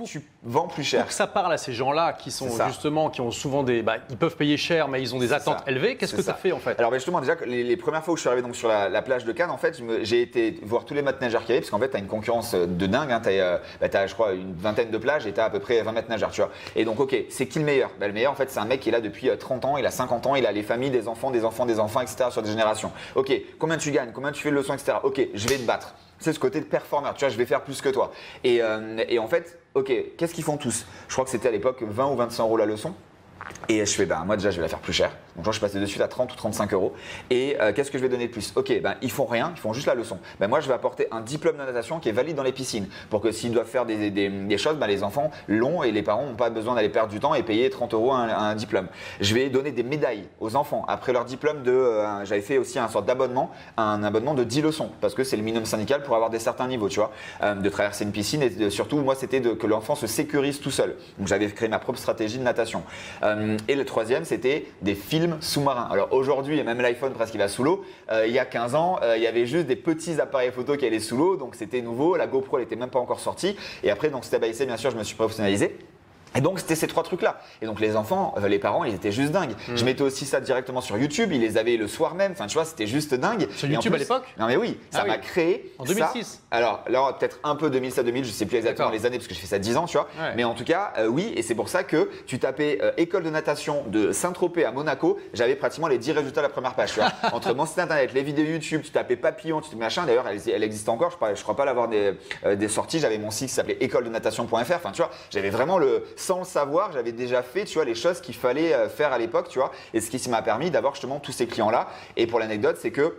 pour, tu vends plus cher. pour que ça parle à ces gens-là qui sont justement, qui ont souvent des. Bah, ils peuvent payer cher, mais ils ont des attentes ça. élevées. Qu'est-ce que tu as ça. fait en fait? Alors ben, justement, déjà, les, les premières fois où je suis arrivé donc, sur la, la plage de Cannes, en fait, j'ai été voir tous les maîtres nageurs qu'il y avait, parce qu'en fait, tu as une concurrence euh, de dingue. Hein, tu as, je crois, une vingtaine de plages et tu as à peu près 20 maîtres nageurs, tu vois. Et donc, ok, c'est qui le meilleur? Ben, Le meilleur, en fait, c'est un mec qui est là depuis euh, 30 ans, il a 50 ans, il a les familles, des enfants, des enfants, des enfants, etc. sur des générations. Ok, combien tu gagnes? Combien tu fais de leçons, etc. Ok, je vais te battre. C'est ce côté de performeur, tu vois, je vais faire plus que toi. Et, euh, et en fait, ok, qu'est-ce qu'ils font tous? Je crois que c'était à l'époque 20 ou 25 euros la leçon. Et je fais, ben moi déjà je vais la faire plus cher. Donc je passe de suite à 30 ou 35 euros. Et euh, qu'est-ce que je vais donner de plus? Ok, ben ils font rien, ils font juste la leçon. Ben moi je vais apporter un diplôme de natation qui est valide dans les piscines. Pour que s'ils doivent faire des, des- choses, ben les enfants l'ont et les parents n'ont pas besoin d'aller perdre du temps et payer 30 euros un, diplôme. Je vais donner des médailles aux enfants après leur diplôme de. euh, J'avais fait aussi un sorte d'abonnement, un abonnement de 10 leçons. Parce que c'est le minimum syndical pour avoir des certains niveaux, tu vois. Euh, de traverser une piscine et surtout, moi c'était que l'enfant se sécurise tout seul. Donc j'avais créé ma propre stratégie de natation. Euh, et le troisième, c'était des films sous-marins. Alors aujourd'hui, même l'iPhone presque il va sous l'eau. Euh, il y a 15 ans, euh, il y avait juste des petits appareils photo qui allaient sous l'eau, donc c'était nouveau. La GoPro, elle était même pas encore sortie. Et après, donc by bien sûr, je me suis professionnalisé. Et donc c'était ces trois trucs-là. Et donc les enfants, euh, les parents, ils étaient juste dingues. Hmm. Je mettais aussi ça directement sur YouTube. Ils les avaient le soir même. Enfin, tu vois, c'était juste dingue. Sur Et YouTube à l'époque? Non mais oui, ça Ah oui. m'a créé. En ça. 2006. Alors là, peut-être un peu 2000 à 2000, je sais plus exactement les années parce que je fais ça 10 ans, tu vois. Ouais. Mais en tout cas, euh, oui, et c'est pour ça que tu tapais euh, école de natation de Saint-Tropez à Monaco, j'avais pratiquement les 10 résultats à la première page, tu vois. Entre mon site internet, les vidéos YouTube, tu tapais papillon, tu tapais machin, d'ailleurs, elle, elle existe encore, je je crois pas l'avoir des, des sorties, j'avais mon site qui s'appelait école de natation.fr, enfin, tu vois, j'avais vraiment le, sans le savoir, j'avais déjà fait, tu vois, les choses qu'il fallait euh, faire à l'époque, tu vois, et ce qui m'a permis d'avoir justement tous ces clients-là. Et pour l'anecdote, c'est que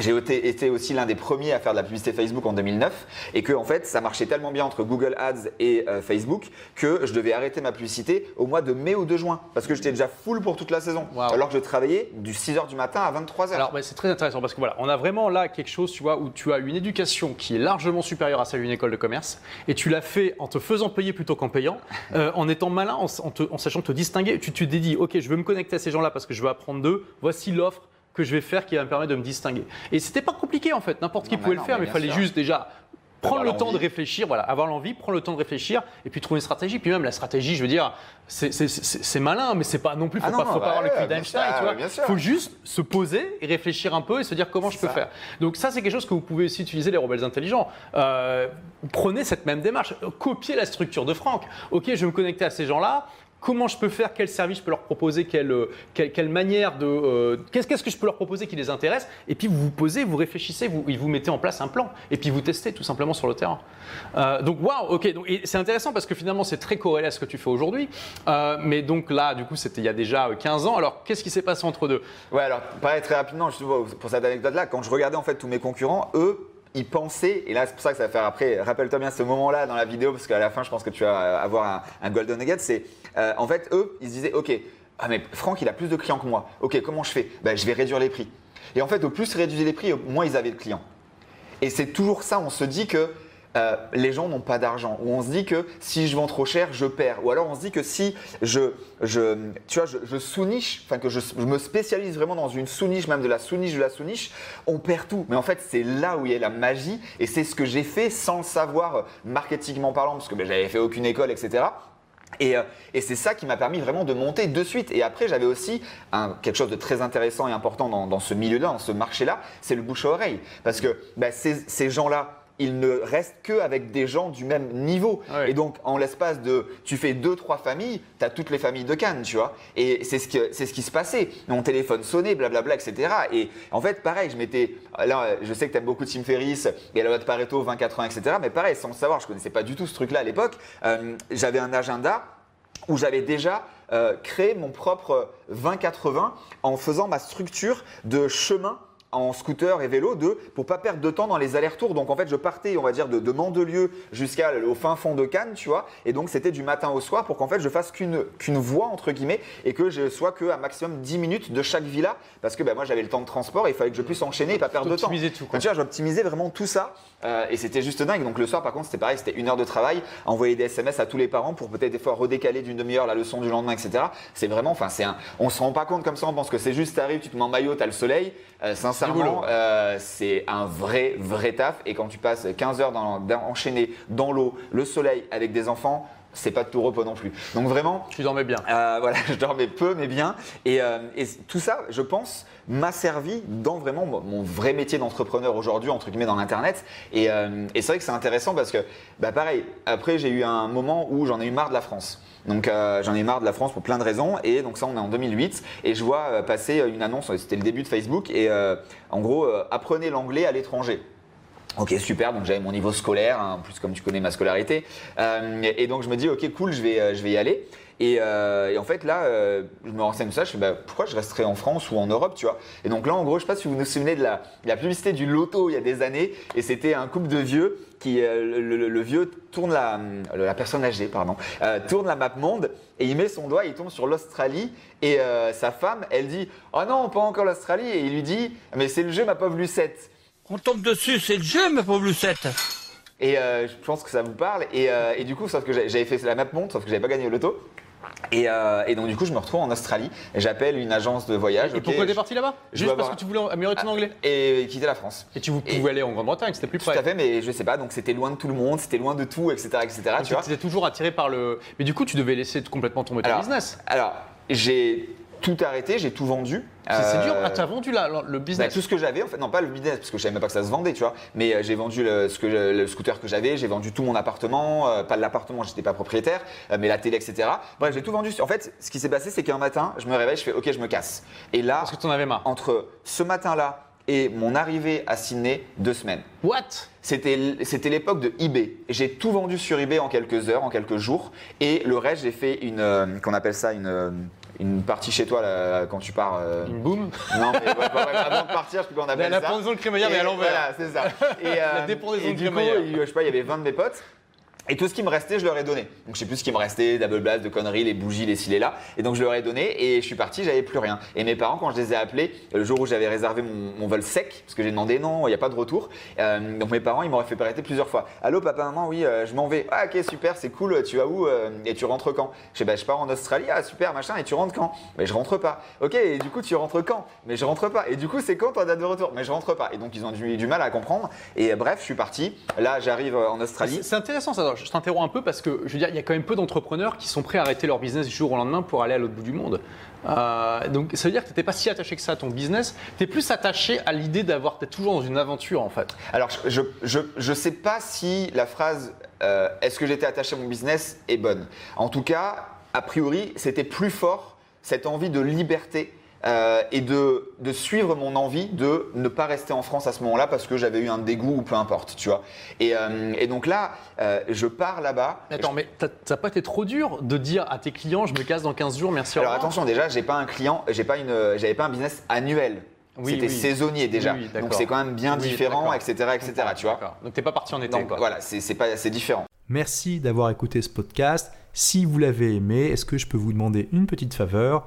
j'ai été, aussi l'un des premiers à faire de la publicité Facebook en 2009 et que en fait ça marchait tellement bien entre Google Ads et euh, Facebook que je devais arrêter ma publicité au mois de mai ou de juin parce que j'étais déjà full pour toute la saison Wow. alors que je travaillais du 6h du matin à 23h. Alors, bah, c'est très intéressant parce que voilà, on a vraiment là quelque chose, tu vois, où tu as une éducation qui est largement supérieure à celle d'une école de commerce et tu l'as fait en te faisant payer plutôt qu'en payant, euh, en étant malin, en, en te- en sachant te distinguer. Tu te dis, ok, je veux me connecter à ces gens-là parce que je veux apprendre d'eux. Voici l'offre que je vais faire qui va me permettre de me distinguer. Et c'était pas compliqué en fait, n'importe qui pouvait le faire, mais il fallait sûr. juste déjà. Prendre le temps de réfléchir, voilà, avoir l'envie, prendre le temps de réfléchir et puis trouver une stratégie. Puis même la stratégie, je veux dire, c'est- malin, mais c'est pas non plus, faut Ah non, pas, faut pas bah avoir le cul d'Einstein, tu vois. bien sûr. Faut juste se poser et réfléchir un peu et se dire comment je peux ça. faire. Donc ça, c'est quelque chose que vous pouvez aussi utiliser les rebelles intelligents. Euh, prenez cette même démarche, copiez la structure de Franck. Ok, je vais me connecter à ces gens-là. Comment je peux faire Quel service je peux leur proposer Quelle, euh, quelle, quelle manière de euh, qu'est-ce qu'est-ce que je peux leur proposer qui les intéresse? Et puis vous vous posez, vous réfléchissez, vous, vous mettez en place un plan. Et puis vous testez tout simplement sur le terrain. Euh, donc waouh, ok. Donc, c'est intéressant parce que finalement c'est très corrélé à ce que tu fais aujourd'hui. Mais donc là, du coup, c'était il y a déjà euh, 15 ans. Alors qu'est-ce qui s'est passé entre deux? Ouais, alors pareil très rapidement, pour cette anecdote-là, quand je regardais en fait tous mes concurrents, eux, ils pensaient, et là c'est pour ça que ça va faire après, rappelle-toi bien ce moment-là dans la vidéo, parce qu'à la fin je pense que tu vas avoir un, un golden nugget, c'est euh, en fait eux, ils se disaient, ok, ah mais Franck il a plus de clients que moi, ok comment je fais? Ben, Je vais réduire les prix. Et en fait au plus ils réduisaient les prix, au moins ils avaient de clients. Et c'est toujours ça, on se dit que euh, les gens n'ont pas d'argent, ou on se dit que si je vends trop cher, je perds, ou alors on se dit que si je, tu vois, je, sous-niche, enfin que je, me spécialise vraiment dans une sous-niche, même de la sous-niche de la sous-niche, on perd tout. Mais en fait, c'est là où il y a la magie, et c'est ce que j'ai fait sans le savoir, euh, marketingment parlant, parce que ben, j'avais fait aucune école, etc. Et, euh, et c'est ça qui m'a permis vraiment de monter de suite. Et après, j'avais aussi quelque chose de très intéressant et important dans, ce milieu-là, dans ce marché-là, c'est le bouche à oreille. Parce que ben, ces gens-là, ils ne restent que avec des gens du même niveau. Ouais. Et donc, en l'espace de, tu fais deux, trois familles, tu as toutes les familles de Cannes, tu vois. Et c'est ce, que- c'est ce qui se passait. Mon téléphone sonnait, blablabla, etc. Et en fait, pareil, je m'étais. Là, je sais que tu aimes beaucoup Tim Ferriss et la loi de Pareto, 20-80, etc. Mais pareil, sans le savoir, je connaissais pas du tout ce truc-là à l'époque. euh, J'avais un agenda où j'avais déjà euh, créé mon propre 20-80 en faisant ma structure de chemin en scooter et vélo de pour pas perdre de temps dans les allers-retours. Donc en fait, je partais, on va dire, de, de Mandelieu jusqu'à au fin fond de Cannes, tu vois. Et donc c'était du matin au soir pour qu'en fait je fasse qu'une qu'une voie entre guillemets et que je sois que à maximum 10 minutes de chaque villa parce que ben, moi j'avais le temps de transport et il fallait que je puisse enchaîner et pas perdre de temps. Optimiser tout, quoi. Donc, tu vois, j'optimisais vraiment tout ça euh, et c'était juste dingue. Donc le soir, par contre, c'était pareil, c'était une heure de travail, envoyer des SMS à tous les parents pour peut-être des fois redécaler d'une demi-heure la leçon du lendemain, etc. C'est vraiment, enfin, c'est un, on se rend pas compte comme ça, on pense que c'est juste, t'arrives, tu te mets en maillot, t'as le soleil. Euh, sincèrement, euh, c'est un vrai, vrai taf. Et quand tu passes 15 heures dans, dans- enchaînées dans l'eau, le soleil, avec des enfants, c'est pas de tout repos non plus. Donc vraiment, Tu dormais bien. euh, voilà, je dormais peu mais bien. Et, euh, et tout ça, je pense, m'a servi dans vraiment mon, vrai métier d'entrepreneur aujourd'hui, entre guillemets, dans l'Internet. Et, euh, et c'est vrai que c'est intéressant parce que, bah pareil, après j'ai eu un moment où j'en ai eu marre de la France. Donc euh, j'en ai marre de la France pour plein de raisons. Et donc ça, on est en 2008. Et je vois passer une annonce, c'était le début de Facebook. Et euh, en gros, euh, apprenez l'anglais à l'étranger. Ok, super. Donc j'avais mon niveau scolaire, hein, en plus comme tu connais ma scolarité. Euh, et donc je me dis, ok, cool, je vais, euh, je vais y aller. Et, euh, et en fait, là, euh, je me renseigne ça. Je fais, bah, pourquoi je resterais en France ou en Europe, tu vois? Et donc là, en gros, je sais pas si vous vous souvenez de la, de la publicité du loto il y a des années. Et c'était un couple de vieux qui, euh, le, le- le vieux tourne la, la personne âgée, pardon, tourne la map monde et il met son doigt, il tombe sur l'Australie. Et sa femme, elle dit, oh non, pas encore l'Australie. Et il lui dit, mais c'est le jeu, ma pauvre Lucette. On tombe dessus, c'est le jeu, ma pauvre Lucette. Et euh, je pense que ça vous parle. Et, euh, et du coup, sauf que j'ai- j'avais fait la map monde, sauf que j'avais pas gagné au loto. Et, euh, et donc du coup, je me retrouve en Australie et j'appelle une agence de voyage. Et ok, pourquoi t'es parti là-bas? Juste parce avoir- que tu voulais améliorer ton Ah, anglais Et quitter la France. Et tu pouvais Et- aller en Grande-Bretagne, c'était plus Tout près. à fait, mais je sais pas. Donc c'était loin de tout le monde, c'était loin de tout, etc., etc. Tu vois. Tu étais toujours attiré par le. Mais du coup, tu devais laisser complètement tomber ton Alors, business. Alors, j'ai tout arrêté, j'ai tout vendu. C'est c'est dur. Euh, Ah, t'as vendu la- la- le Bah, business. tout ce que j'avais, en fait, non pas le business, parce que je savais même pas que ça se vendait, tu vois, mais euh, j'ai vendu le, ce que, le scooter que j'avais, j'ai vendu tout mon appartement, euh, pas l'appartement, j'étais pas propriétaire, euh, mais la télé, etc. Bref, j'ai tout vendu. En fait, ce qui s'est passé, c'est qu'un matin, je me réveille, je fais OK, je me casse. Et là, Parce que t'en avais marre. entre ce matin-là et mon arrivée à Sydney, deux semaines. What? C'était c'était l'époque de eBay. J'ai tout vendu sur eBay en quelques heures, en quelques jours. Et le reste, j'ai fait une, euh, qu'on appelle ça une, euh, une partie chez toi là, quand tu pars. euh, Une boum non, mais ouais, ouais, ouais, avant de partir, je sais plus comment on appelle La, la ça. pendaison de crémaillère, mais à l'envers. Voilà, c'est ça. Et, euh, La dépendaison et de du coup, il- je sais pas, il y avait 20 de mes potes. Et tout ce qui me restait, je leur ai donné. Donc je sais plus ce qui me restait, double blast, de conneries, les bougies, les ci, les là. Et donc je leur ai donné et je suis parti, j'avais plus rien. Et mes parents, quand je les ai appelés, le jour où j'avais réservé mon, vol sec, parce que j'ai demandé non, il n'y a pas de retour. euh, donc mes parents, ils m'auraient fait arrêter plusieurs fois. Allô papa, maman, oui, euh, je m'en vais. Ah ok, super, c'est cool, tu vas où euh, Et tu rentres quand? Je sais, bah, je pars en Australie, ah super, machin, et tu rentres quand? Mais je rentre pas. Ok, et du coup tu rentres quand? Mais je rentre pas. Et du coup c'est quand ta date de retour? Mais je rentre pas. Et donc ils ont du, du mal à comprendre. Et bref, je suis parti. Là, j'arrive en Australie. C'est intéressant ça. Je t'interromps un peu parce que je veux dire, il y a quand même peu d'entrepreneurs qui sont prêts à arrêter leur business du jour au lendemain pour aller à l'autre bout du monde. Euh, donc ça veut dire que tu n'étais pas si attaché que ça à ton business. Tu es plus attaché à l'idée d'avoir d'être toujours dans une aventure en fait. Alors, je, je, je sais pas si la phrase euh, est-ce que j'étais attaché à mon business est bonne. En tout cas, a priori, c'était plus fort cette envie de liberté. Euh, et de, de suivre mon envie de ne pas rester en France à ce moment-là parce que j'avais eu un dégoût ou peu importe, tu vois. Et, euh, et donc là, euh, je pars là-bas. Attends, mais t'as- ça n'a pas été trop dur de dire à tes clients je me casse dans 15 jours, merci Alors attention, déjà, j'ai pas un client, j'ai pas une, j'avais pas un business annuel. Oui, C'était oui. saisonnier déjà. Oui, oui, donc c'est quand même bien Oui, différent, etc., etc. Tu vois. Donc t'es pas parti en été. Donc quoi. voilà, c'est c'est pas, c'est différent. Merci d'avoir écouté ce podcast. Si vous l'avez aimé, est-ce que je peux vous demander une petite faveur?